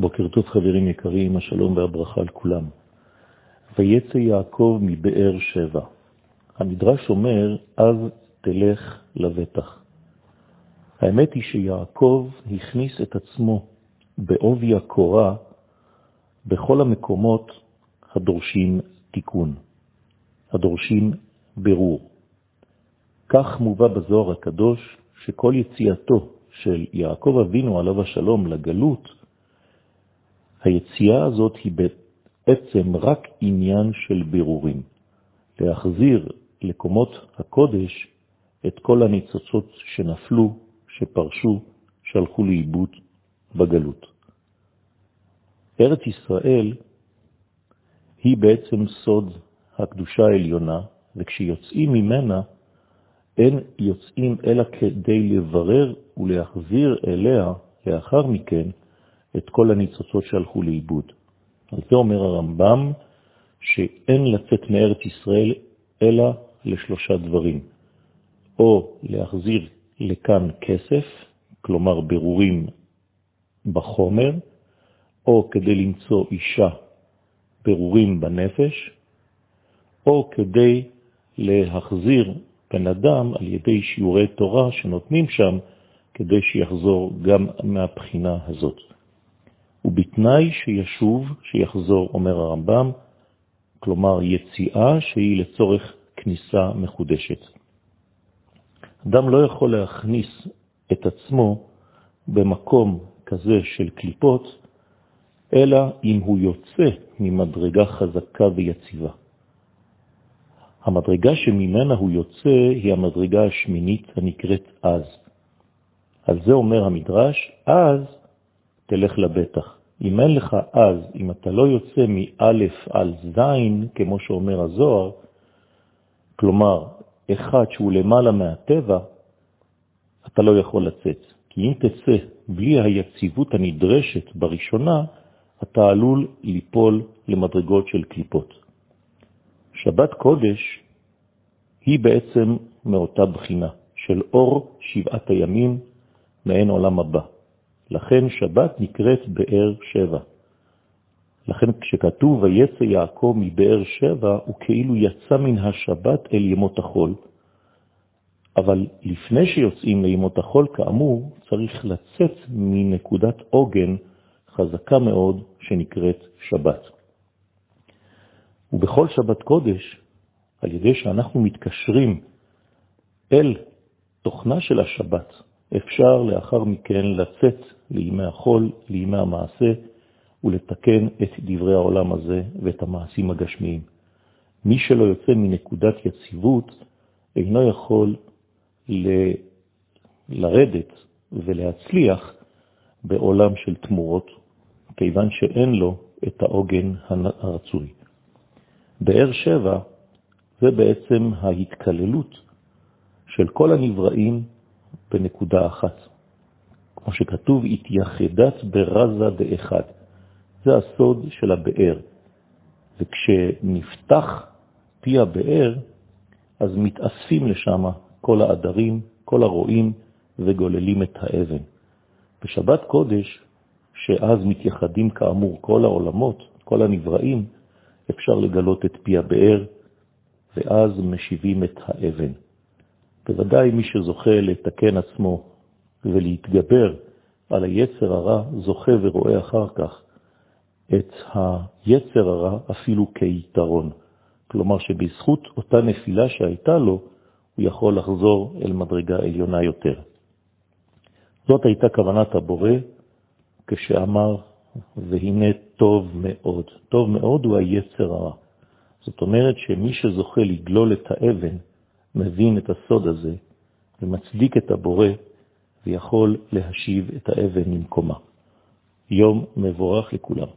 בוקר טוב חברים יקרים, השלום והברכה על כולם. ויצא יעקב מבאר שבע. המדרש אומר, אז תלך לבטח. האמת היא שיעקב הכניס את עצמו בעובי הקורה בכל המקומות הדורשים תיקון, הדורשים ברור. כך מובא בזוהר הקדוש שכל יציאתו של יעקב אבינו עליו השלום לגלות, היציאה הזאת היא בעצם רק עניין של בירורים. להחזיר לקומות הקודש את כל הניצוצות שנפלו, שפרשו, שהלכו לאיבוד בגלות. ארץ ישראל היא בעצם סוד הקדושה העליונה, וכשיוצאים ממנה, אין יוצאים אלא כדי לברר ולהחזיר אליה לאחר מכן את כל הניצוצות שהלכו לאיבוד. על זה אומר הרמב"ם שאין לצאת מארץ ישראל אלא לשלושה דברים, או להחזיר לכאן כסף, כלומר ברורים בחומר, או כדי למצוא אישה ברורים בנפש, או כדי להחזיר בן אדם על ידי שיעורי תורה שנותנים שם, כדי שיחזור גם מהבחינה הזאת. ובתנאי שישוב, שיחזור, אומר הרמב"ם, כלומר יציאה שהיא לצורך כניסה מחודשת. אדם לא יכול להכניס את עצמו במקום כזה של קליפות, אלא אם הוא יוצא ממדרגה חזקה ויציבה. המדרגה שממנה הוא יוצא היא המדרגה השמינית הנקראת אז. על זה אומר המדרש, אז תלך לבטח. אם אין לך אז, אם אתה לא יוצא מאלף על זין, כמו שאומר הזוהר, כלומר, אחד שהוא למעלה מהטבע, אתה לא יכול לצאת. כי אם תצא בלי היציבות הנדרשת בראשונה, אתה עלול ליפול למדרגות של קליפות. שבת קודש היא בעצם מאותה בחינה של אור שבעת הימים מעין עולם הבא. לכן שבת נקראת באר שבע. לכן כשכתוב ויצא יעקב מבאר שבע, הוא כאילו יצא מן השבת אל ימות החול. אבל לפני שיוצאים לימות החול, כאמור, צריך לצאת מנקודת עוגן חזקה מאוד שנקראת שבת. ובכל שבת קודש, על ידי שאנחנו מתקשרים אל תוכנה של השבת, אפשר לאחר מכן לצאת לימי החול, לימי המעשה, ולתקן את דברי העולם הזה ואת המעשים הגשמיים. מי שלא יוצא מנקודת יציבות אינו יכול ל... לרדת ולהצליח בעולם של תמורות, כיוון שאין לו את העוגן הרצוי. באר שבע זה בעצם ההתקללות של כל הנבראים בנקודה אחת. כמו שכתוב, התייחדת ברזה דאחד. זה הסוד של הבאר. וכשנפתח פי הבאר, אז מתאספים לשם כל העדרים, כל הרועים, וגוללים את האבן. בשבת קודש, שאז מתייחדים כאמור כל העולמות, כל הנבראים, אפשר לגלות את פי הבאר, ואז משיבים את האבן. בוודאי מי שזוכה לתקן עצמו ולהתגבר על היצר הרע, זוכה ורואה אחר כך את היצר הרע אפילו כיתרון. כלומר שבזכות אותה נפילה שהייתה לו, הוא יכול לחזור אל מדרגה עליונה יותר. זאת הייתה כוונת הבורא כשאמר, והנה טוב מאוד. טוב מאוד הוא היצר הרע. זאת אומרת שמי שזוכה לגלול את האבן, מבין את הסוד הזה ומצדיק את הבורא ויכול להשיב את האבן ממקומה. יום מבורך לכולם.